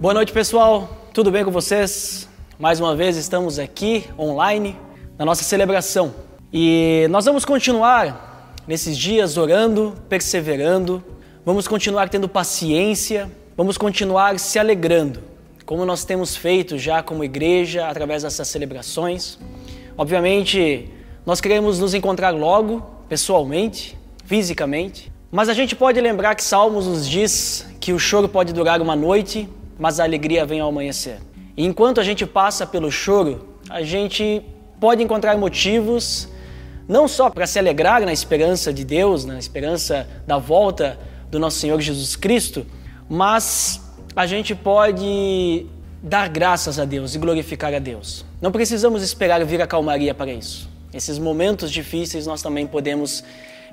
Boa noite, pessoal. Tudo bem com vocês? Mais uma vez estamos aqui online na nossa celebração. E nós vamos continuar nesses dias orando, perseverando, vamos continuar tendo paciência, vamos continuar se alegrando, como nós temos feito já como igreja através dessas celebrações. Obviamente, nós queremos nos encontrar logo, pessoalmente, fisicamente, mas a gente pode lembrar que Salmos nos diz que o choro pode durar uma noite, mas a alegria vem ao amanhecer. E enquanto a gente passa pelo choro, a gente pode encontrar motivos não só para se alegrar na esperança de Deus, na esperança da volta do nosso Senhor Jesus Cristo, mas a gente pode dar graças a Deus e glorificar a Deus. Não precisamos esperar vir a calmaria para isso. Esses momentos difíceis nós também podemos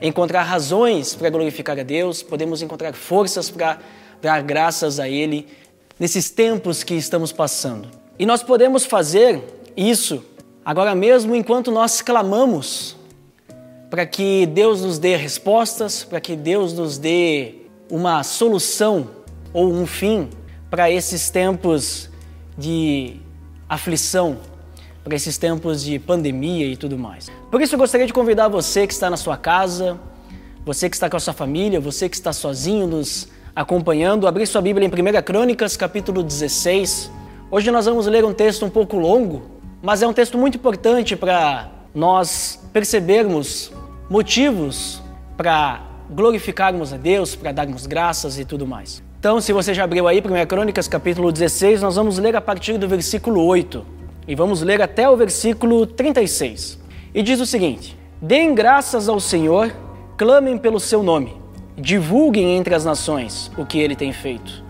encontrar razões para glorificar a Deus, podemos encontrar forças para dar graças a Ele nesses tempos que estamos passando. E nós podemos fazer isso agora mesmo enquanto nós clamamos para que Deus nos dê respostas, para que Deus nos dê uma solução ou um fim para esses tempos de aflição, para esses tempos de pandemia e tudo mais. Por isso eu gostaria de convidar você que está na sua casa, você que está com a sua família, você que está sozinho nos acompanhando, abrir sua Bíblia em 1 Crônicas, capítulo 16. Hoje nós vamos ler um texto um pouco longo, mas é um texto muito importante para nós percebermos motivos para glorificarmos a Deus, para darmos graças e tudo mais. Então, se você já abriu aí 1 Crônicas, capítulo 16, nós vamos ler a partir do versículo 8 e vamos ler até o versículo 36. E diz o seguinte: Deem graças ao Senhor, clamem pelo seu nome Divulguem entre as nações o que ele tem feito.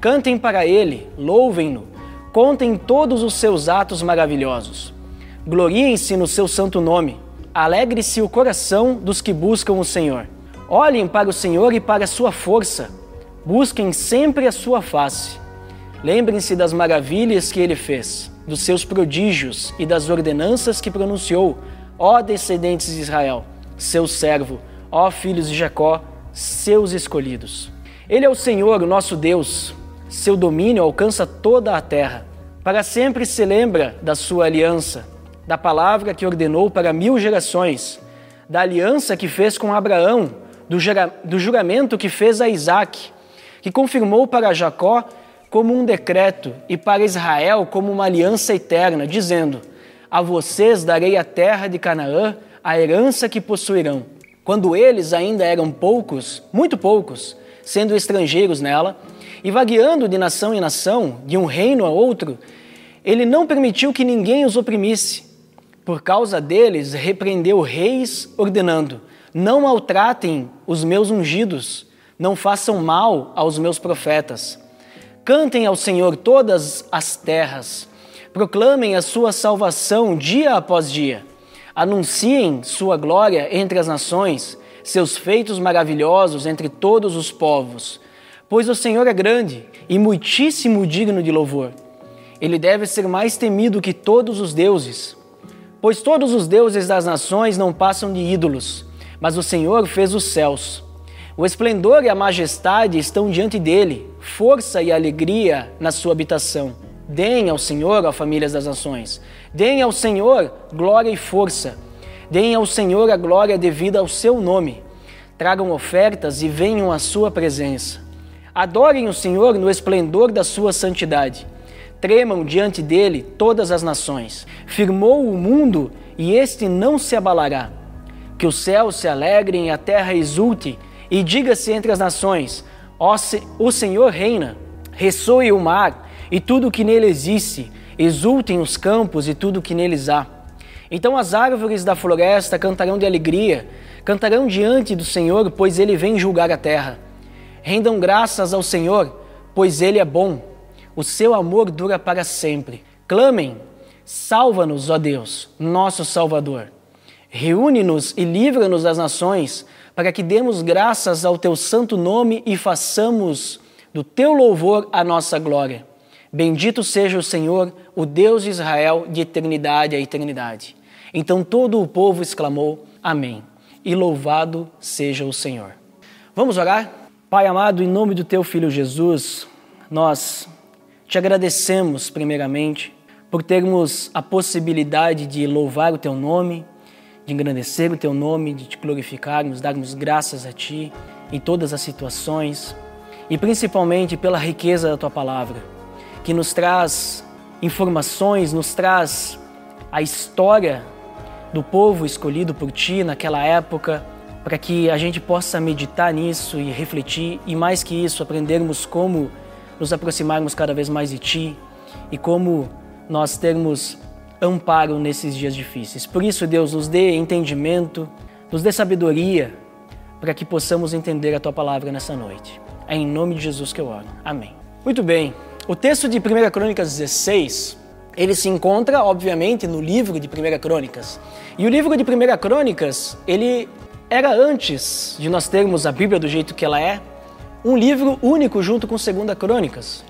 Cantem para ele, louvem-no, contem todos os seus atos maravilhosos. Gloriem-se no seu santo nome. Alegre-se o coração dos que buscam o Senhor. Olhem para o Senhor e para a sua força. Busquem sempre a sua face. Lembrem-se das maravilhas que ele fez, dos seus prodígios e das ordenanças que pronunciou, ó descendentes de Israel, seu servo, ó filhos de Jacó, seus escolhidos. Ele é o Senhor, o nosso Deus. Seu domínio alcança toda a terra. Para sempre se lembra da sua aliança, da palavra que ordenou para mil gerações, da aliança que fez com Abraão, do, juramento que fez a Isaac, que confirmou para Jacó como um decreto e para Israel como uma aliança eterna, dizendo: A vocês darei a terra de Canaã, a herança que possuirão quando eles ainda eram poucos, muito poucos, sendo estrangeiros nela, e vagueando de nação em nação, de um reino a outro, ele não permitiu que ninguém os oprimisse. Por causa deles, repreendeu reis, ordenando: Não maltratem os meus ungidos, não façam mal aos meus profetas. Cantem ao Senhor todas as terras, proclamem a sua salvação dia após dia. Anunciem sua glória entre as nações, seus feitos maravilhosos entre todos os povos. Pois o Senhor é grande e muitíssimo digno de louvor. Ele deve ser mais temido que todos os deuses. Pois todos os deuses das nações não passam de ídolos, mas o Senhor fez os céus. O esplendor e a majestade estão diante dele, força e alegria na sua habitação. Deem ao Senhor, ó famílias das nações, deem ao Senhor glória e força. Deem ao Senhor a glória devida ao seu nome. Tragam ofertas e venham à sua presença. Adorem o Senhor no esplendor da sua santidade. Tremam diante dele todas as nações. Firmou o mundo e este não se abalará. Que os céus se alegrem e a terra exulte, e diga-se entre as nações: ó, o Senhor reina. Ressoe o mar e tudo o que nele existe, exultem os campos e tudo o que neles há. Então as árvores da floresta cantarão de alegria, cantarão diante do Senhor, pois ele vem julgar a terra. Rendam graças ao Senhor, pois ele é bom. O seu amor dura para sempre. Clamem, salva-nos, ó Deus, nosso Salvador. Reúne-nos e livra-nos das nações, para que demos graças ao teu santo nome e façamos do teu louvor a nossa glória. Bendito seja o Senhor, o Deus de Israel, de eternidade a eternidade. Então todo o povo exclamou: Amém. E louvado seja o Senhor. Vamos orar? Pai amado, em nome do teu filho Jesus, nós te agradecemos, primeiramente, por termos a possibilidade de louvar o teu nome, de engrandecer o teu nome, de te glorificarmos, darmos graças a ti em todas as situações e principalmente pela riqueza da tua palavra, que nos traz informações, nos traz a história do povo escolhido por ti naquela época, para que a gente possa meditar nisso e refletir e mais que isso, aprendermos como nos aproximarmos cada vez mais de ti e como nós termos amparo nesses dias difíceis. Por isso, Deus, nos dê entendimento, nos dê sabedoria para que possamos entender a tua palavra nessa noite. É em nome de Jesus que eu oro. Amém. Muito bem. O texto de 1 Crônicas 16, ele se encontra, obviamente, no livro de 1 Crônicas. E o livro de 1 Crônicas, ele era antes de nós termos a Bíblia do jeito que ela é, um livro único junto com 2 Crônicas.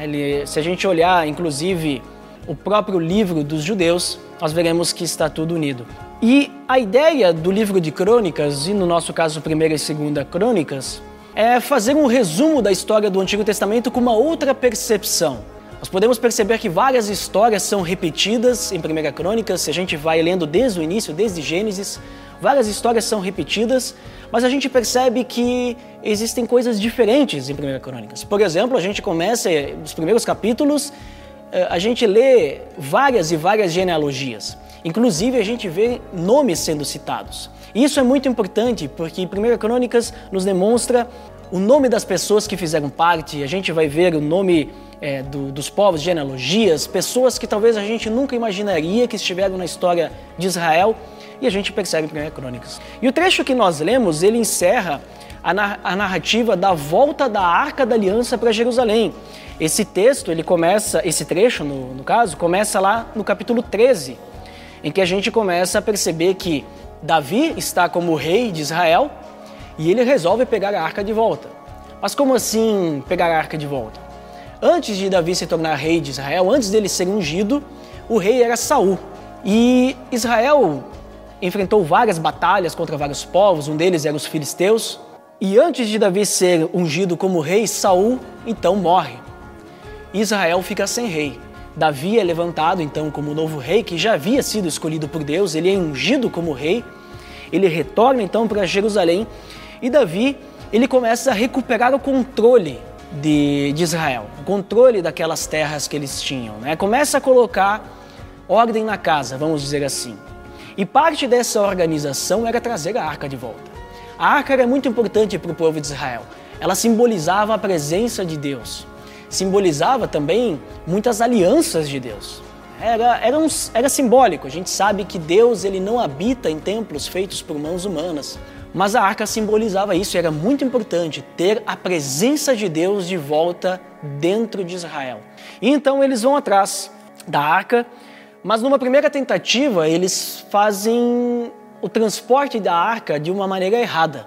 Ele, se a gente olhar, inclusive, o próprio livro dos judeus, nós veremos que está tudo unido. E a ideia do livro de Crônicas, e no nosso caso, primeira e segunda Crônicas, é fazer um resumo da história do Antigo Testamento com uma outra percepção. Nós podemos perceber que várias histórias são repetidas em Primeira Crônicas, se a gente vai lendo desde o início, desde Gênesis, várias histórias são repetidas, mas a gente percebe que existem coisas diferentes em Primeira Crônicas. Por exemplo, a gente começa nos primeiros capítulos eh, a gente lê várias e várias genealogias. Inclusive, a gente vê nomes sendo citados. Isso é muito importante porque 1 Crônicas nos demonstra o nome das pessoas que fizeram parte, a gente vai ver o nome é, do, dos povos, genealogias, pessoas que talvez a gente nunca imaginaria que estiveram na história de Israel e a gente percebe em 1 Crônicas. E o trecho que nós lemos, ele encerra a narrativa da volta da Arca da Aliança para Jerusalém. Esse texto, ele começa, esse trecho, no, no caso, começa lá no capítulo 13, em que a gente começa a perceber que Davi está como rei de Israel e ele resolve pegar a arca de volta. Mas como assim pegar a arca de volta? Antes de Davi se tornar rei de Israel, antes dele ser ungido, o rei era Saul. E Israel enfrentou várias batalhas contra vários povos, um deles era os filisteus. E antes de Davi ser ungido como rei, Saul então morre. Israel fica sem rei. Davi é levantado então como novo rei que já havia sido escolhido por Deus, ele é ungido como rei. Ele retorna então para Jerusalém e Davi ele começa a recuperar o controle de, de Israel, o controle daquelas terras que eles tinham. Né? Começa a colocar ordem na casa, vamos dizer assim. E parte dessa organização era trazer a arca de volta. A arca era muito importante para o povo de Israel. Ela simbolizava a presença de Deus simbolizava também muitas alianças de Deus. Era, era, um, era simbólico. A gente sabe que Deus ele não habita em templos feitos por mãos humanas. Mas a arca simbolizava isso e era muito importante ter a presença de Deus de volta dentro de Israel. E então eles vão atrás da arca, mas numa primeira tentativa eles fazem o transporte da arca de uma maneira errada.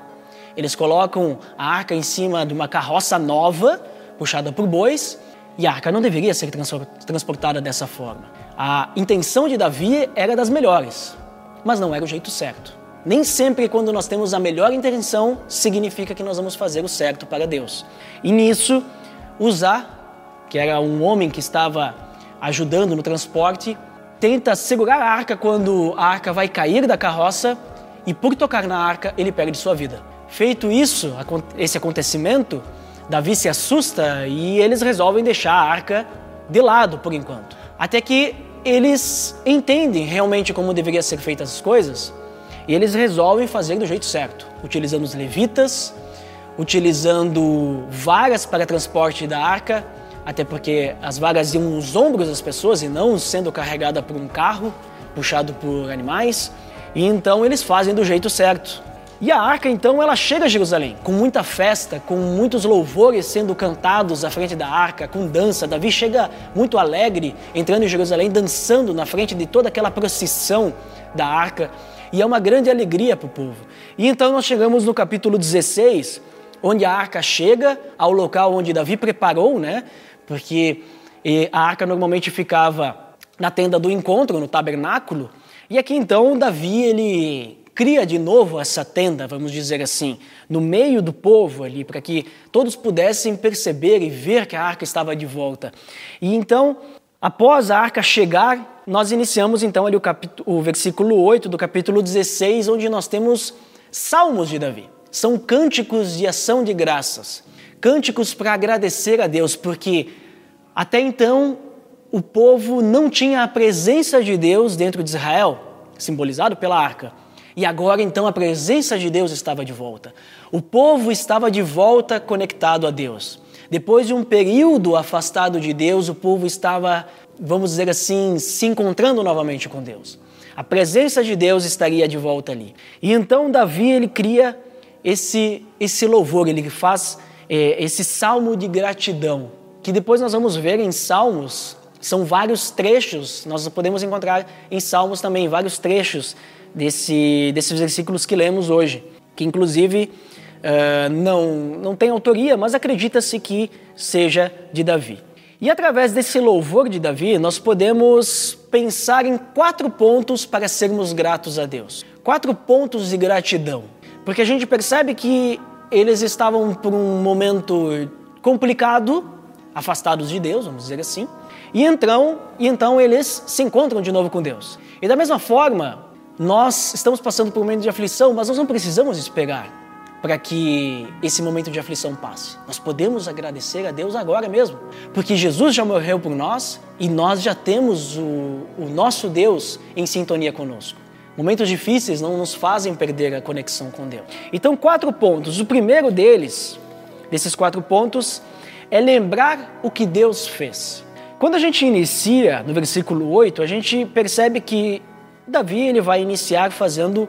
Eles colocam a arca em cima de uma carroça nova puxada por bois, e a arca não deveria ser transportada dessa forma. A intenção de Davi era das melhores, mas não era o jeito certo. Nem sempre, quando nós temos a melhor intenção, significa que nós vamos fazer o certo para Deus. E nisso, Uzá, que era um homem que estava ajudando no transporte, tenta segurar a arca quando a arca vai cair da carroça e, por tocar na arca, ele perde sua vida. Feito isso, esse acontecimento, Davi se assusta e eles resolvem deixar a arca de lado por enquanto. Até que eles entendem realmente como deveria ser feitas as coisas e eles resolvem fazer do jeito certo, utilizando os levitas, utilizando varas para transporte da arca, até porque as varas iam nos ombros das pessoas e não sendo carregada por um carro puxado por animais. E então eles fazem do jeito certo. E a arca então ela chega a Jerusalém com muita festa, com muitos louvores sendo cantados à frente da arca, com dança. Davi chega muito alegre entrando em Jerusalém, dançando na frente de toda aquela procissão da arca. E é uma grande alegria para o povo. E então nós chegamos no capítulo 16, onde a arca chega ao local onde Davi preparou, né? Porque a arca normalmente ficava na tenda do encontro, no tabernáculo. E aqui então Davi ele cria de novo essa tenda, vamos dizer assim, no meio do povo ali, para que todos pudessem perceber e ver que a arca estava de volta. E então, após a arca chegar, nós iniciamos então ali o, capítulo, o versículo 8 do capítulo 16, onde nós temos salmos de Davi. São cânticos de ação de graças, cânticos para agradecer a Deus, porque até então o povo não tinha a presença de Deus dentro de Israel, simbolizado pela arca. E agora então a presença de Deus estava de volta. O povo estava de volta conectado a Deus. Depois de um período afastado de Deus, o povo estava, vamos dizer assim, se encontrando novamente com Deus. A presença de Deus estaria de volta ali. E então Davi ele cria esse esse louvor, ele faz é, esse salmo de gratidão, que depois nós vamos ver em Salmos. São vários trechos, nós podemos encontrar em Salmos também vários trechos desse, desses versículos que lemos hoje, que inclusive uh, não, não tem autoria, mas acredita-se que seja de Davi. E através desse louvor de Davi, nós podemos pensar em quatro pontos para sermos gratos a Deus. Quatro pontos de gratidão. Porque a gente percebe que eles estavam por um momento complicado, afastados de Deus, vamos dizer assim, e então, e então eles se encontram de novo com Deus. E da mesma forma, nós estamos passando por um momento de aflição, mas nós não precisamos esperar para que esse momento de aflição passe. Nós podemos agradecer a Deus agora mesmo, porque Jesus já morreu por nós e nós já temos o, o nosso Deus em sintonia conosco. Momentos difíceis não nos fazem perder a conexão com Deus. Então, quatro pontos. O primeiro deles, desses quatro pontos, é lembrar o que Deus fez. Quando a gente inicia no versículo 8, a gente percebe que Davi ele vai iniciar fazendo,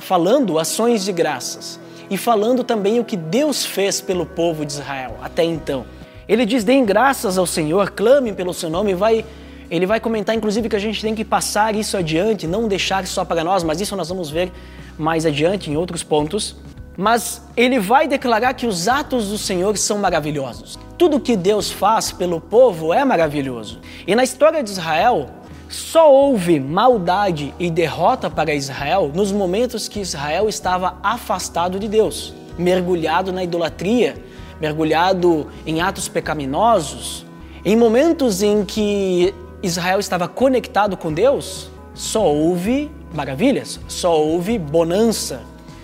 falando ações de graças e falando também o que Deus fez pelo povo de Israel até então. Ele diz: deem graças ao Senhor, clamem pelo seu nome, vai, ele vai comentar inclusive que a gente tem que passar isso adiante, não deixar só para nós, mas isso nós vamos ver mais adiante em outros pontos. Mas ele vai declarar que os atos do Senhor são maravilhosos. Tudo que Deus faz pelo povo é maravilhoso. E na história de Israel, só houve maldade e derrota para Israel nos momentos que Israel estava afastado de Deus, mergulhado na idolatria, mergulhado em atos pecaminosos. Em momentos em que Israel estava conectado com Deus, só houve maravilhas, só houve bonança,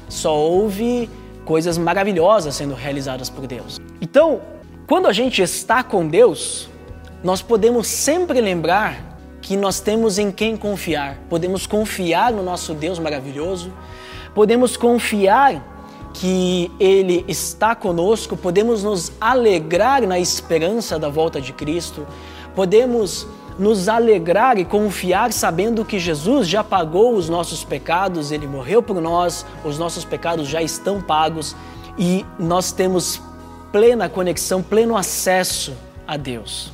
só houve coisas maravilhosas sendo realizadas por Deus. Então, quando a gente está com Deus, nós podemos sempre lembrar que nós temos em quem confiar. Podemos confiar no nosso Deus maravilhoso, podemos confiar que Ele está conosco, podemos nos alegrar na esperança da volta de Cristo, podemos nos alegrar e confiar sabendo que Jesus já pagou os nossos pecados, Ele morreu por nós, os nossos pecados já estão pagos e nós temos plena conexão, pleno acesso a Deus.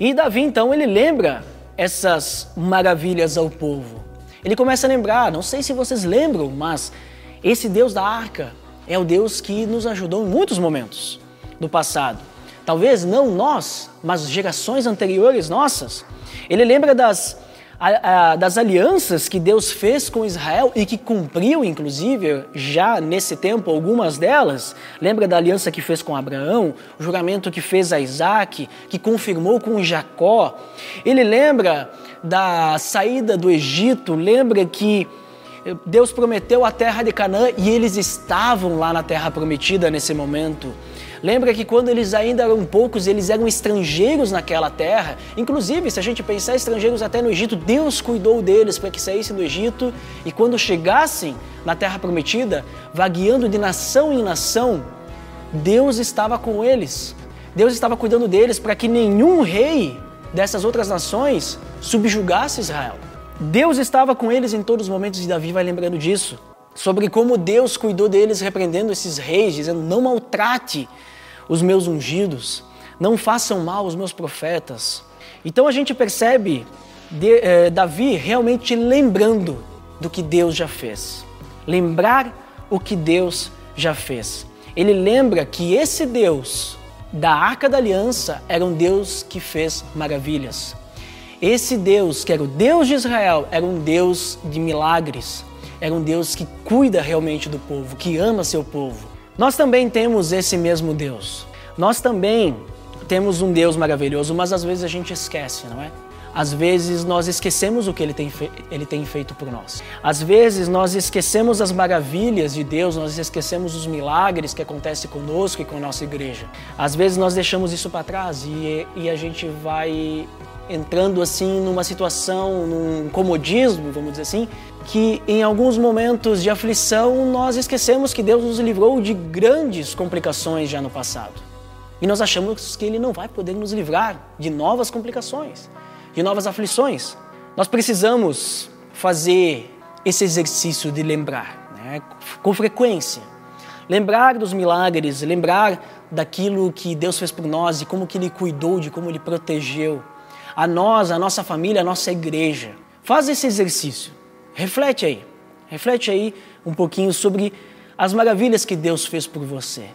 E Davi então ele lembra essas maravilhas ao povo. Ele começa a lembrar, não sei se vocês lembram, mas esse Deus da arca é o Deus que nos ajudou em muitos momentos do passado. Talvez não nós, mas gerações anteriores nossas. Ele lembra das a, a, das alianças que Deus fez com Israel e que cumpriu, inclusive, já nesse tempo, algumas delas. Lembra da aliança que fez com Abraão, o juramento que fez a Isaac, que confirmou com Jacó. Ele lembra da saída do Egito, lembra que Deus prometeu a terra de Canaã e eles estavam lá na terra prometida nesse momento. Lembra que quando eles ainda eram poucos, eles eram estrangeiros naquela terra. Inclusive, se a gente pensar estrangeiros até no Egito, Deus cuidou deles para que saíssem do Egito e quando chegassem na terra prometida, vagueando de nação em nação, Deus estava com eles. Deus estava cuidando deles para que nenhum rei dessas outras nações subjugasse Israel. Deus estava com eles em todos os momentos e Davi vai lembrando disso. Sobre como Deus cuidou deles, repreendendo esses reis, dizendo: não maltrate os meus ungidos, não façam mal os meus profetas. Então a gente percebe de, eh, Davi realmente lembrando do que Deus já fez. Lembrar o que Deus já fez. Ele lembra que esse Deus da Arca da Aliança era um Deus que fez maravilhas. Esse Deus, que era o Deus de Israel, era um Deus de milagres. era um Deus que cuida realmente do povo, que ama seu povo. Nós também temos esse mesmo Deus. Nós também temos um Deus maravilhoso, mas às vezes a gente esquece, não é? Às vezes nós esquecemos o que ele tem, ele tem feito por nós. Às vezes nós esquecemos as maravilhas de Deus, nós esquecemos os milagres que acontecem conosco e com a nossa igreja. Às vezes nós deixamos isso para trás e, e a gente vai entrando assim numa situação, num comodismo, vamos dizer assim, que em alguns momentos de aflição nós esquecemos que Deus nos livrou de grandes complicações já no passado. E nós achamos que Ele não vai poder nos livrar de novas complicações de novas aflições. Nós precisamos fazer esse exercício de lembrar, né? com frequência. Lembrar dos milagres, lembrar daquilo que Deus fez por nós e como que Ele cuidou, de como Ele protegeu a nós, a nossa família, a nossa igreja. Faz esse exercício. Reflete aí. Reflete aí um pouquinho sobre as maravilhas que Deus fez por você.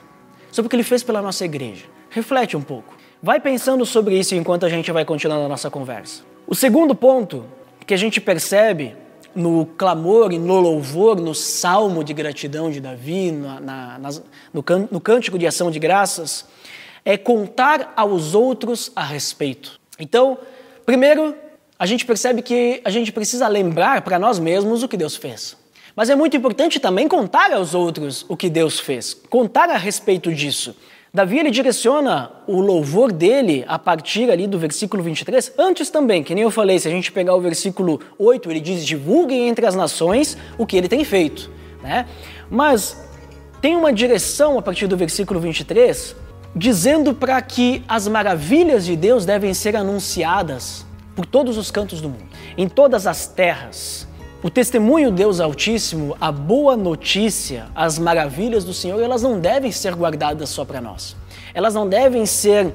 Sobre o que Ele fez pela nossa igreja. Reflete um pouco. Vai pensando sobre isso enquanto a gente vai continuando a nossa conversa. O segundo ponto que a gente percebe no clamor e no louvor, no salmo de gratidão de Davi, na, na, no, can, no cântico de ação de graças, é contar aos outros a respeito. Então, primeiro, a gente percebe que a gente precisa lembrar para nós mesmos o que Deus fez. Mas é muito importante também contar aos outros o que Deus fez, contar a respeito disso. Davi ele direciona o louvor dele a partir ali do versículo 23, antes também, que nem eu falei, se a gente pegar o versículo 8, ele diz: divulguem entre as nações o que ele tem feito. Né? Mas tem uma direção a partir do versículo 23, dizendo para que as maravilhas de Deus devem ser anunciadas por todos os cantos do mundo, em todas as terras. O testemunho Deus Altíssimo, a boa notícia, as maravilhas do Senhor, elas não devem ser guardadas só para nós. Elas não devem ser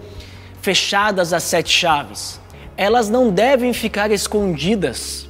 fechadas às sete chaves. Elas não devem ficar escondidas.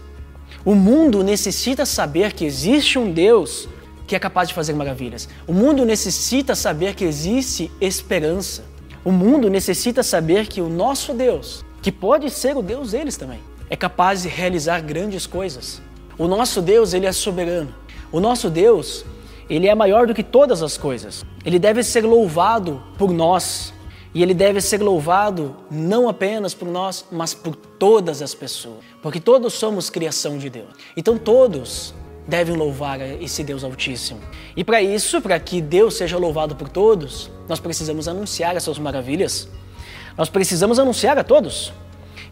O mundo necessita saber que existe um Deus que é capaz de fazer maravilhas. O mundo necessita saber que existe esperança. O mundo necessita saber que o nosso Deus, que pode ser o Deus deles também, é capaz de realizar grandes coisas. O nosso Deus, ele é soberano. O nosso Deus, ele é maior do que todas as coisas. Ele deve ser louvado por nós. E ele deve ser louvado não apenas por nós, mas por todas as pessoas. Porque todos somos criação de Deus. Então todos devem louvar esse Deus Altíssimo. E para isso, para que Deus seja louvado por todos, nós precisamos anunciar as suas maravilhas. Nós precisamos anunciar a todos.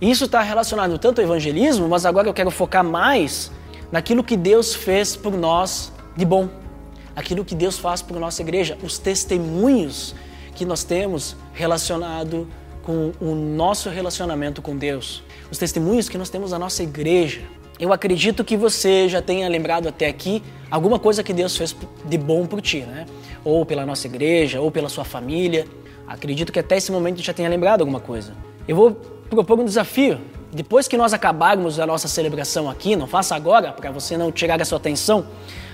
Isso está relacionado tanto ao evangelismo, mas agora eu quero focar mais naquilo que Deus fez por nós de bom, aquilo que Deus faz por nossa igreja, os testemunhos que nós temos relacionado com o nosso relacionamento com Deus, os testemunhos que nós temos na nossa igreja. Eu acredito que você já tenha lembrado até aqui alguma coisa que Deus fez de bom por ti, né? Ou pela nossa igreja, ou pela sua família. Acredito que até esse momento já tenha lembrado alguma coisa. Eu vou propor um desafio depois que nós acabarmos a nossa celebração aqui, não faça agora para você não tirar a sua atenção,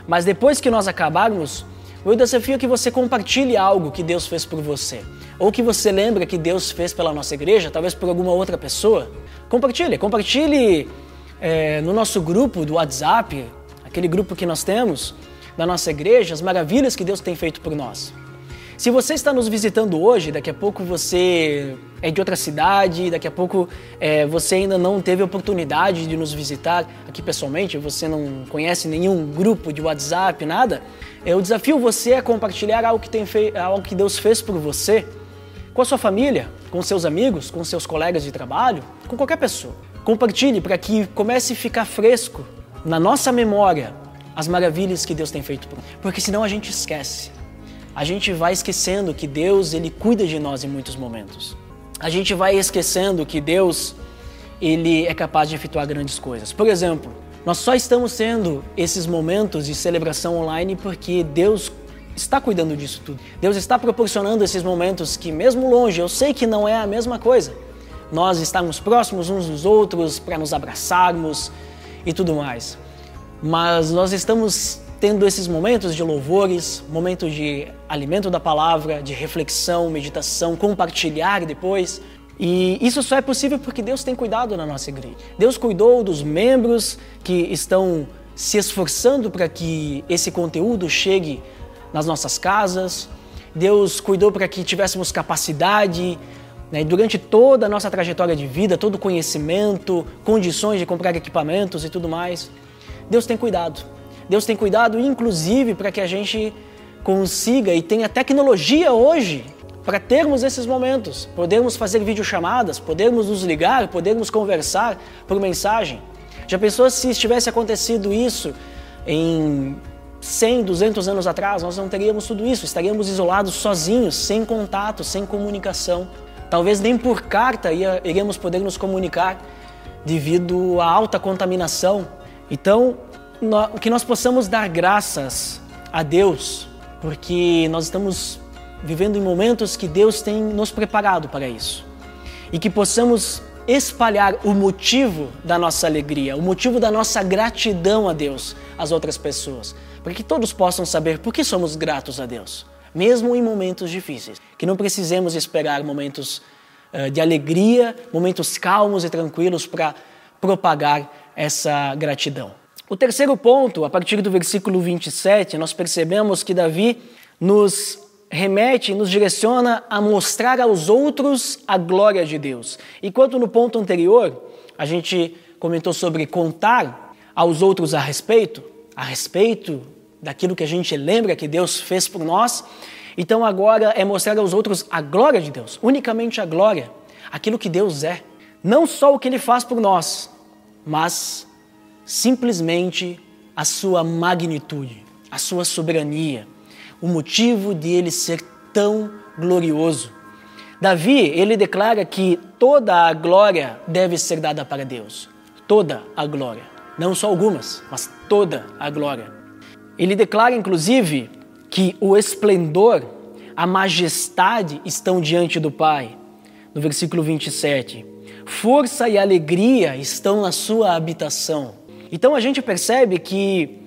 mas depois que nós acabarmos, o desafio é que você compartilhe algo que Deus fez por você, ou que você lembra que Deus fez pela nossa igreja, talvez por alguma outra pessoa. Compartilhe, compartilhe é, no nosso grupo do WhatsApp, aquele grupo que nós temos da nossa igreja, as maravilhas que Deus tem feito por nós. Se você está nos visitando hoje, daqui a pouco você é de outra cidade, daqui a pouco é, você ainda não teve oportunidade de nos visitar aqui pessoalmente, você não conhece nenhum grupo de WhatsApp, nada, eu desafio você a compartilhar algo que, tem algo que Deus fez por você com a sua família, com seus amigos, com seus colegas de trabalho, com qualquer pessoa. Compartilhe para que comece a ficar fresco na nossa memória as maravilhas que Deus tem feito por nós, porque senão a gente esquece a gente vai esquecendo que Deus ele cuida de nós em muitos momentos. A gente vai esquecendo que Deus ele é capaz de efetuar grandes coisas. Por exemplo, nós só estamos tendo esses momentos de celebração online porque Deus está cuidando disso tudo. Deus está proporcionando esses momentos que, mesmo longe, eu sei que não é a mesma coisa. Nós estamos próximos uns dos outros para nos abraçarmos e tudo mais. Mas nós estamos tendo esses momentos de louvores, momentos de alimento da palavra, de reflexão, meditação, compartilhar depois. E isso só é possível porque Deus tem cuidado na nossa igreja. Deus cuidou dos membros que estão se esforçando para que esse conteúdo chegue nas nossas casas. Deus cuidou para que tivéssemos capacidade, né, durante toda a nossa trajetória de vida, todo o conhecimento, condições de comprar equipamentos e tudo mais. Deus tem cuidado. Deus tem cuidado, inclusive, para que a gente consiga e tenha tecnologia hoje para termos esses momentos, podermos fazer videochamadas, podermos nos ligar, podermos conversar por mensagem. Já pensou se tivesse acontecido isso em 100, 200 anos atrás? Nós não teríamos tudo isso, estaríamos isolados sozinhos, sem contato, sem comunicação. Talvez nem por carta iríamos poder nos comunicar devido à alta contaminação. Então, que nós possamos dar graças a Deus, porque nós estamos vivendo em momentos que Deus tem nos preparado para isso. E que possamos espalhar o motivo da nossa alegria, o motivo da nossa gratidão a Deus às outras pessoas, para que todos possam saber por que somos gratos a Deus, mesmo em momentos difíceis. Que não precisemos esperar momentos uh, de alegria, momentos calmos e tranquilos para propagar essa gratidão. O terceiro ponto, a partir do versículo 27, nós percebemos que Davi nos remete, nos direciona a mostrar aos outros a glória de Deus. Enquanto no ponto anterior a gente comentou sobre contar aos outros a respeito, a respeito daquilo que a gente lembra que Deus fez por nós, então agora é mostrar aos outros a glória de Deus, unicamente a glória, aquilo que Deus é. Não só o que Ele faz por nós, mas simplesmente a sua magnitude, a sua soberania, o motivo de ele ser tão glorioso. Davi, ele declara que toda a glória deve ser dada para Deus. Toda a glória. Não só algumas, mas toda a glória. Ele declara, inclusive, que o esplendor, a majestade estão diante do Pai. No versículo 27. Força e alegria estão na sua habitação. Então a gente percebe que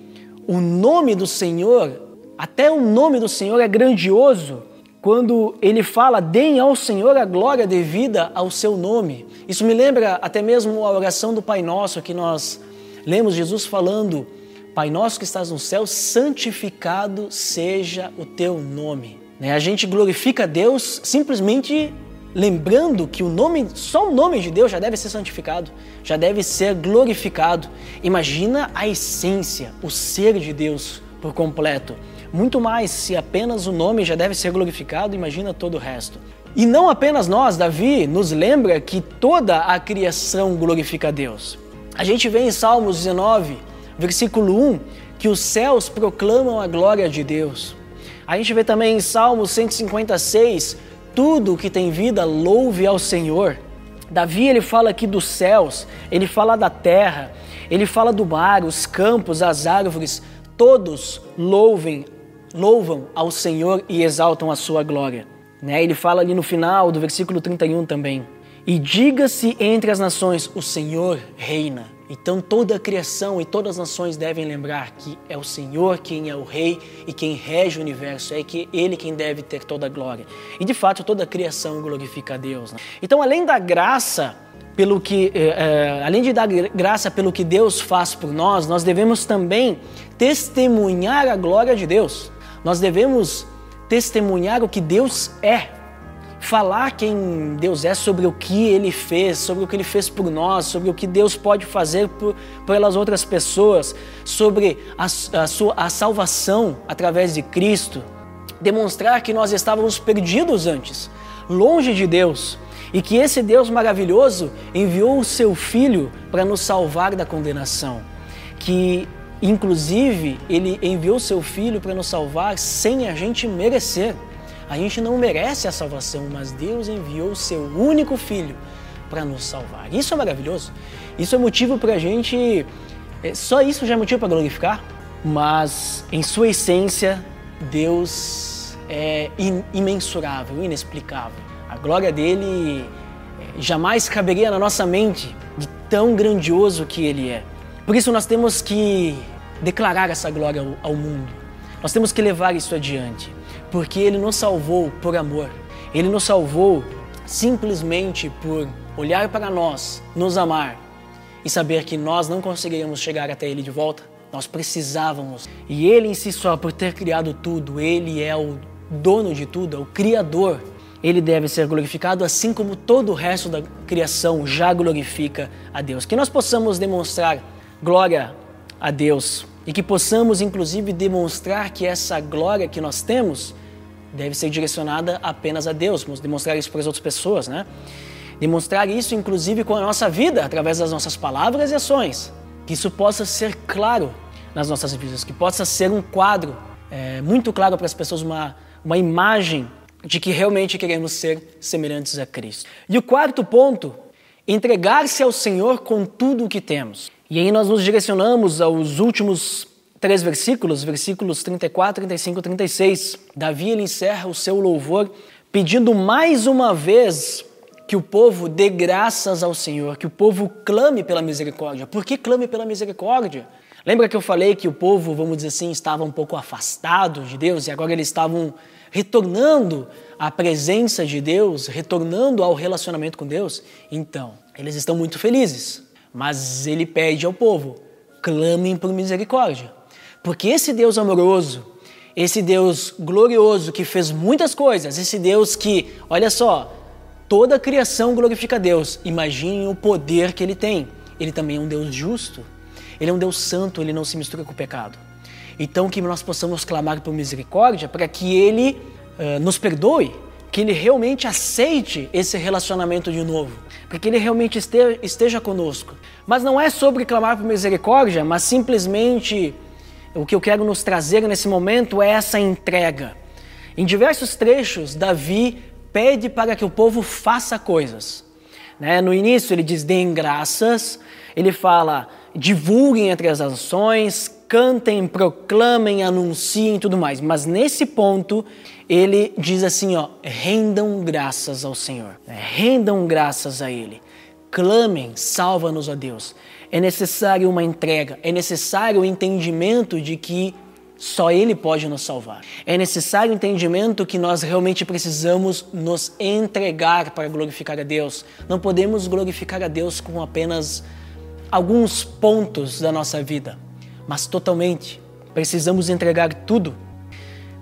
o nome do Senhor até o nome do Senhor é grandioso quando ele fala: deem ao Senhor a glória devida ao seu nome. Isso me lembra até mesmo a oração do Pai Nosso que nós lemos Jesus falando: Pai Nosso que estás no céu, santificado seja o teu nome. Né? A gente glorifica Deus simplesmente lembrando que o nome, só o nome de Deus já deve ser santificado, já deve ser glorificado. Imagina a essência, o ser de Deus por completo. Muito mais, se apenas o nome já deve ser glorificado, imagina todo o resto. E não apenas nós, Davi nos lembra que toda a criação glorifica a Deus. A gente vê em Salmos 19, versículo 1, que os céus proclamam a glória de Deus. A gente vê também em Salmos 156, tudo que tem vida louve ao Senhor. Davi ele fala aqui dos céus, ele fala da terra, ele fala do mar, os campos, as árvores, todos louvem louvam ao Senhor e exaltam a sua glória. Né? Ele fala ali no final do versículo 31 também. E diga-se entre as nações: o Senhor reina. Então toda a criação e todas as nações devem lembrar que é o Senhor quem é o rei e quem rege o universo, é que ele quem deve ter toda a glória. E de fato toda a criação glorifica a Deus. Né? Então além da graça pelo que, eh, eh, além de dar graça pelo que Deus faz por nós, nós devemos também testemunhar a glória de Deus. Nós devemos testemunhar o que Deus é, falar quem Deus é, sobre o que Ele fez, sobre o que Ele fez por nós, sobre o que Deus pode fazer por, pelas outras pessoas, sobre a, a, sua, a salvação através de Cristo. Demonstrar que nós estávamos perdidos antes, longe de Deus, e que esse Deus maravilhoso enviou o seu Filho para nos salvar da condenação. Que Inclusive, ele enviou seu filho para nos salvar sem a gente merecer. A gente não merece a salvação, mas Deus enviou seu único filho para nos salvar. Isso é maravilhoso. Isso é motivo para a gente. É, só isso já é motivo para glorificar. Mas, em sua essência, Deus é imensurável, inexplicável. A glória dele é, jamais caberia na nossa mente de tão grandioso que ele é. Por isso nós temos que declarar essa glória ao mundo. Nós temos que levar isso adiante, porque Ele nos salvou por amor. Ele nos salvou simplesmente por olhar para nós, nos amar e saber que nós não conseguiríamos chegar até Ele de volta. Nós precisávamos. E Ele em si só, por ter criado tudo, Ele é o dono de tudo, é o Criador. Ele deve ser glorificado assim como todo o resto da criação já glorifica a Deus. Que nós possamos demonstrar glória a Deus e que possamos, inclusive, demonstrar que essa glória que nós temos deve ser direcionada apenas a Deus, demonstrar isso para as outras pessoas, né? Demonstrar isso, inclusive, com a nossa vida, através das nossas palavras e ações. Que isso possa ser claro nas nossas vidas, que possa ser um quadro é, muito claro para as pessoas, uma, uma imagem de que realmente queremos ser semelhantes a Cristo. E o quarto ponto, entregar-se ao Senhor com tudo o que temos. E aí nós nos direcionamos aos últimos três versículos, versículos 34, 35 e 36. Davi ele encerra o seu louvor pedindo mais uma vez que o povo dê graças ao Senhor, que o povo clame pela misericórdia. Por que clame pela misericórdia? Lembra que eu falei que o povo, vamos dizer assim, estava um pouco afastado de Deus e agora eles estavam retornando à presença de Deus, retornando ao relacionamento com Deus? Então, eles estão muito felizes, mas ele pede ao povo: clamem por misericórdia. Porque esse Deus amoroso, esse Deus glorioso que fez muitas coisas, esse Deus que, olha só, toda a criação glorifica a Deus. Imagine o poder que ele tem. Ele também é um Deus justo. Ele é um Deus santo, ele não se mistura com o pecado. Então, que nós possamos clamar por misericórdia para que ele uh, nos perdoe, que ele realmente aceite esse relacionamento de novo, para que ele realmente esteja, esteja conosco. Mas não é sobre clamar por misericórdia, mas simplesmente o que eu quero nos trazer nesse momento é essa entrega. Em diversos trechos, Davi pede para que o povo faça coisas. Né? No início, ele diz: deem graças, ele fala: divulguem entre as nações, cantem, proclamem, anunciem e tudo mais. Mas nesse ponto, ele diz assim: ó, rendam graças ao Senhor, né? rendam graças a Ele, clamem, salva-nos, ó Deus é necessário uma entrega, é necessário o entendimento de que só Ele pode nos salvar. É necessário o entendimento que nós realmente precisamos nos entregar para glorificar a Deus. Não podemos glorificar a Deus com apenas alguns pontos da nossa vida, mas totalmente. Precisamos entregar tudo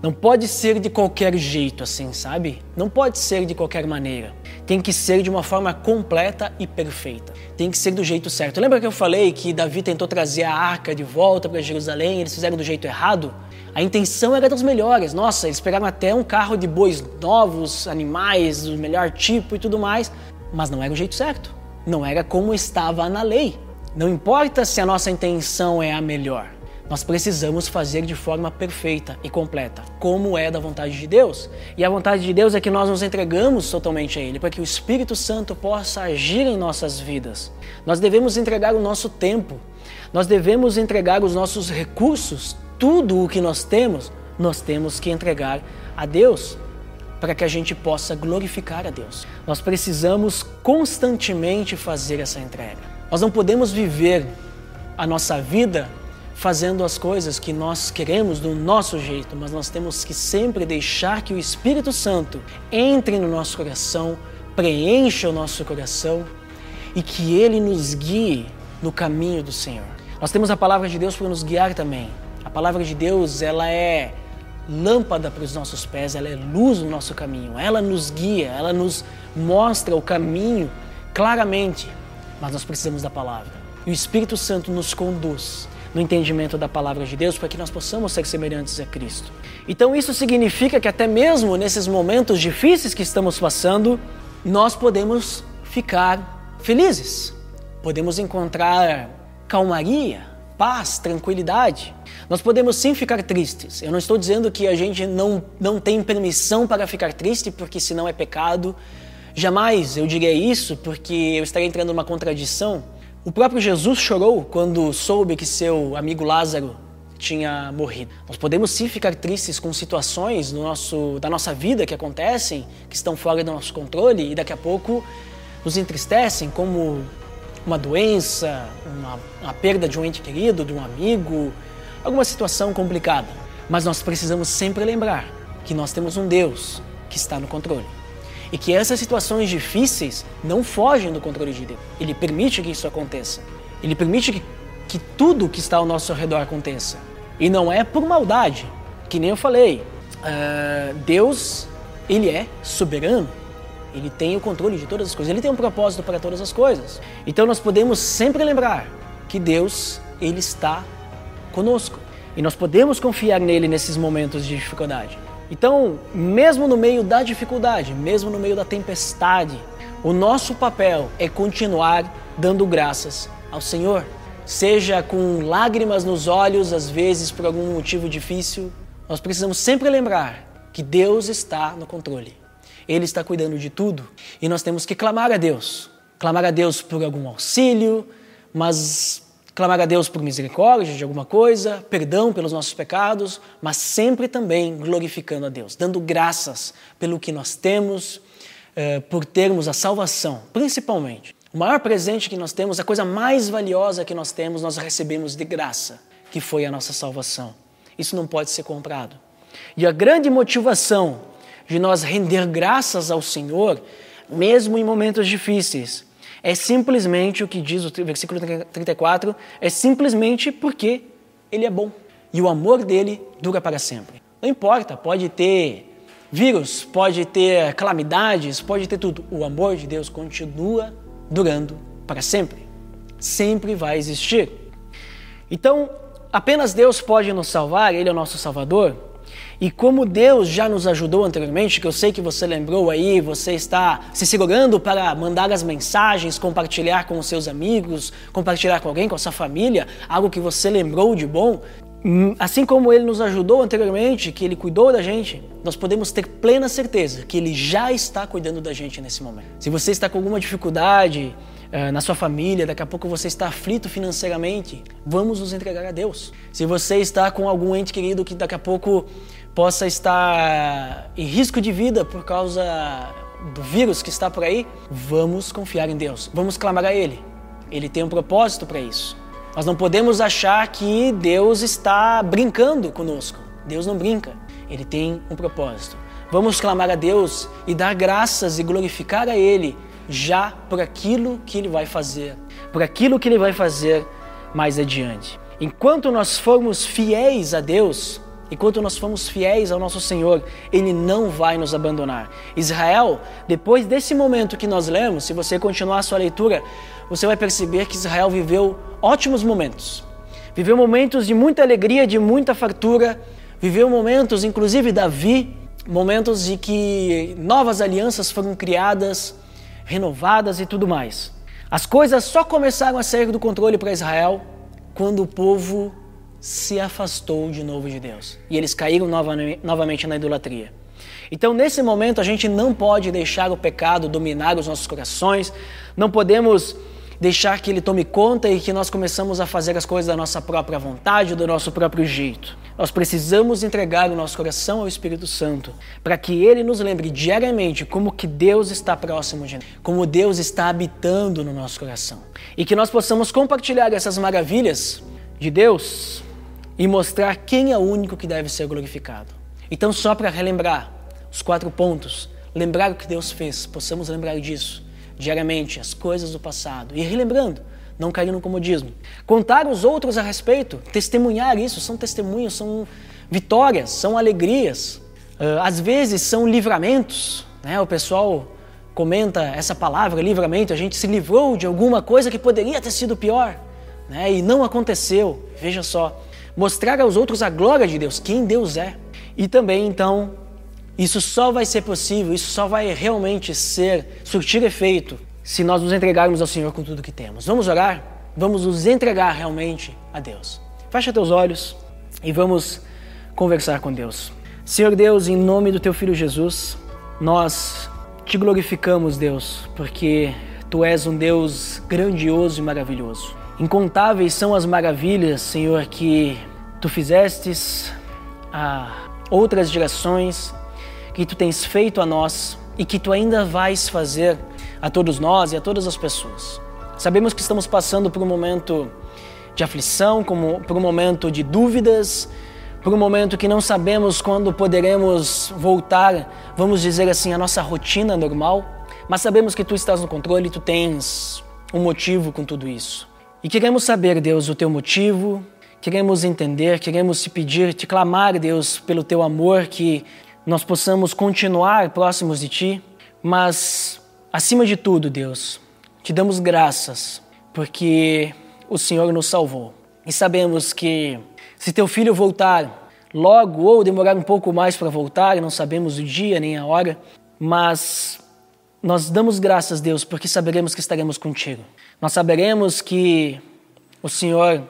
não pode ser de qualquer jeito assim, sabe? Não pode ser de qualquer maneira. Tem que ser de uma forma completa e perfeita. Tem que ser do jeito certo. Lembra que eu falei que Davi tentou trazer a arca de volta para Jerusalém, eles fizeram do jeito errado? A intenção era dos melhores. Nossa, eles pegaram até um carro de bois novos, animais do melhor tipo e tudo mais, mas não era o jeito certo. Não era como estava na lei. Não importa se a nossa intenção é a melhor. Nós precisamos fazer de forma perfeita e completa, como é da vontade de Deus. E a vontade de Deus é que nós nos entregamos totalmente a Ele, para que o Espírito Santo possa agir em nossas vidas. Nós devemos entregar o nosso tempo, nós devemos entregar os nossos recursos, tudo o que nós temos, nós temos que entregar a Deus para que a gente possa glorificar a Deus. Nós precisamos constantemente fazer essa entrega. Nós não podemos viver a nossa vida fazendo as coisas que nós queremos do nosso jeito, mas nós temos que sempre deixar que o Espírito Santo entre no nosso coração, preencha o nosso coração e que ele nos guie no caminho do Senhor. Nós temos a palavra de Deus para nos guiar também. A palavra de Deus, ela é lâmpada para os nossos pés, ela é luz no nosso caminho. Ela nos guia, ela nos mostra o caminho claramente. Mas nós precisamos da palavra. E o Espírito Santo nos conduz no entendimento da palavra de Deus para que nós possamos ser semelhantes a Cristo. Então isso significa que até mesmo nesses momentos difíceis que estamos passando, nós podemos ficar felizes. Podemos encontrar calmaria, paz, tranquilidade. Nós podemos sim ficar tristes. Eu não estou dizendo que a gente não, não tem permissão para ficar triste, porque senão é pecado. Jamais eu diria isso, porque eu estaria entrando numa contradição. O próprio Jesus chorou quando soube que seu amigo Lázaro tinha morrido. Nós podemos sim ficar tristes com situações do nosso, da nossa vida que acontecem, que estão fora do nosso controle e daqui a pouco nos entristecem, como uma doença, uma, uma perda de um ente querido, de um amigo, alguma situação complicada. Mas nós precisamos sempre lembrar que nós temos um Deus que está no controle e que essas situações difíceis não fogem do controle de Deus. Ele permite que isso aconteça. Ele permite que que tudo que está ao nosso redor aconteça. E não é por maldade, que nem eu falei. Uh, Deus, ele é soberano. Ele tem o controle de todas as coisas. Ele tem um propósito para todas as coisas. Então nós podemos sempre lembrar que Deus, ele está conosco. E nós podemos confiar nele nesses momentos de dificuldade. Então, mesmo no meio da dificuldade, mesmo no meio da tempestade, o nosso papel é continuar dando graças ao Senhor. Seja com lágrimas nos olhos, às vezes por algum motivo difícil, nós precisamos sempre lembrar que Deus está no controle. Ele está cuidando de tudo e nós temos que clamar a Deus. Clamar a Deus por algum auxílio, mas clamar a Deus por misericórdia de alguma coisa, perdão pelos nossos pecados, mas sempre também glorificando a Deus, dando graças pelo que nós temos, eh, por termos a salvação, principalmente. O maior presente que nós temos, a coisa mais valiosa que nós temos, nós recebemos de graça, que foi a nossa salvação. Isso não pode ser comprado. E a grande motivação de nós render graças ao Senhor, mesmo em momentos difíceis, é simplesmente o que diz o versículo 34, é simplesmente porque Ele é bom e o amor dele dura para sempre. Não importa, pode ter vírus, pode ter calamidades, pode ter tudo. O amor de Deus continua durando para sempre. Sempre vai existir. Então, apenas Deus pode nos salvar, Ele é o nosso Salvador. E como Deus já nos ajudou anteriormente, que eu sei que você lembrou aí, você está se segurando para mandar as mensagens, compartilhar com os seus amigos, compartilhar com alguém, com a sua família, algo que você lembrou de bom, hum, assim como ele nos ajudou anteriormente, que ele cuidou da gente, nós podemos ter plena certeza que ele já está cuidando da gente nesse momento. Se você está com alguma dificuldade, eh, na sua família, daqui a pouco você está aflito financeiramente, vamos nos entregar a Deus. Se você está com algum ente querido que daqui a pouco possa estar em risco de vida por causa do vírus que está por aí, vamos confiar em Deus, vamos clamar a Ele. Ele tem um propósito para isso. Nós não podemos achar que Deus está brincando conosco. Deus não brinca, Ele tem um propósito. Vamos clamar a Deus e dar graças e glorificar a Ele já por aquilo que Ele vai fazer, por aquilo que Ele vai fazer mais adiante. Enquanto nós formos fiéis a Deus, Enquanto nós formos fiéis ao nosso Senhor, Ele não vai nos abandonar. Israel, depois desse momento que nós lemos, se você continuar a sua leitura, você vai perceber que Israel viveu ótimos momentos. Viveu momentos de muita alegria, de muita fartura. Viveu momentos, inclusive Davi, momentos de que novas alianças foram criadas, renovadas e tudo mais. As coisas só começaram a sair do controle para Israel quando o povo se afastou de novo de Deus. E eles caíram novamente na idolatria. Então, nesse momento, a gente não pode deixar o pecado dominar os nossos corações, não podemos deixar que ele tome conta e que nós começamos a fazer as coisas da nossa própria vontade, do nosso próprio jeito. Nós precisamos entregar o nosso coração ao Espírito Santo, para que ele nos lembre diariamente como que Deus está próximo de nós, como Deus está habitando no nosso coração. E que nós possamos compartilhar essas maravilhas de Deus e mostrar quem é o único que deve ser glorificado. Então, só para relembrar os quatro pontos, lembrar o que Deus fez, possamos lembrar disso diariamente, as coisas do passado, e relembrando, não cair no comodismo. Contar os outros a respeito, testemunhar isso, são testemunhos, são vitórias, são alegrias, às vezes são livramentos. Né? O pessoal comenta essa palavra, livramento, a gente se livrou de alguma coisa que poderia ter sido pior né? e não aconteceu. Veja só mostrar aos outros a glória de Deus, quem Deus é. E também, então, isso só vai ser possível, isso só vai realmente ser, surtir efeito, se nós nos entregarmos ao Senhor com tudo que temos. Vamos orar? Vamos nos entregar realmente a Deus. Fecha teus olhos e vamos conversar com Deus. Senhor Deus, em nome do teu filho Jesus, nós te glorificamos, Deus, porque tu és um Deus grandioso e maravilhoso. Incontáveis são as maravilhas, Senhor, que tu fizestes a outras gerações, que tu tens feito a nós e que tu ainda vais fazer a todos nós e a todas as pessoas. Sabemos que estamos passando por um momento de aflição, como por um momento de dúvidas, por um momento que não sabemos quando poderemos voltar, vamos dizer assim, à nossa rotina normal, mas sabemos que tu estás no controle e tu tens um motivo com tudo isso. E queremos saber, Deus, o teu motivo, queremos entender, queremos te pedir, te clamar, Deus, pelo teu amor, que nós possamos continuar próximos de ti, mas acima de tudo, Deus, te damos graças porque o Senhor nos salvou. E sabemos que se teu filho voltar logo ou demorar um pouco mais para voltar, não sabemos o dia nem a hora, mas nós damos graças, Deus, porque saberemos que estaremos contigo. Nós saberemos que o Senhor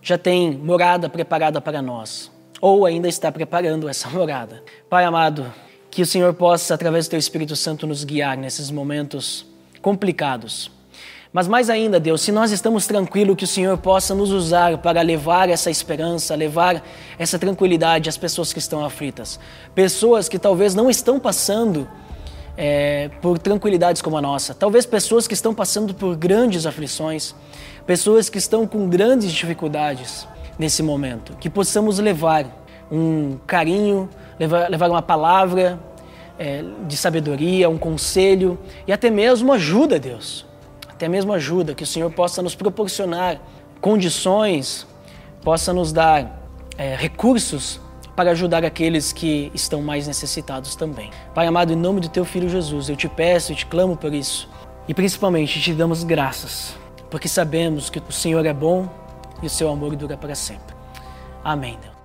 já tem morada preparada para nós, ou ainda está preparando essa morada. Pai amado, que o Senhor possa, através do Teu Espírito Santo, nos guiar nesses momentos complicados. Mas mais ainda, Deus, se nós estamos tranquilos, que o Senhor possa nos usar para levar essa esperança, levar essa tranquilidade às pessoas que estão aflitas. Pessoas que talvez não estão passando é, por tranquilidades como a nossa. Talvez pessoas que estão passando por grandes aflições, pessoas que estão com grandes dificuldades nesse momento. Que possamos levar um carinho, levar, levar uma palavra é, de sabedoria, um conselho e até mesmo ajuda, Deus até mesmo ajuda, que o Senhor possa nos proporcionar condições, possa nos dar é, recursos para ajudar aqueles que estão mais necessitados também. Pai amado, em nome do Teu Filho Jesus, eu te peço e te clamo por isso. E principalmente te damos graças, porque sabemos que o Senhor é bom e o seu amor dura para sempre. Amém, Deus.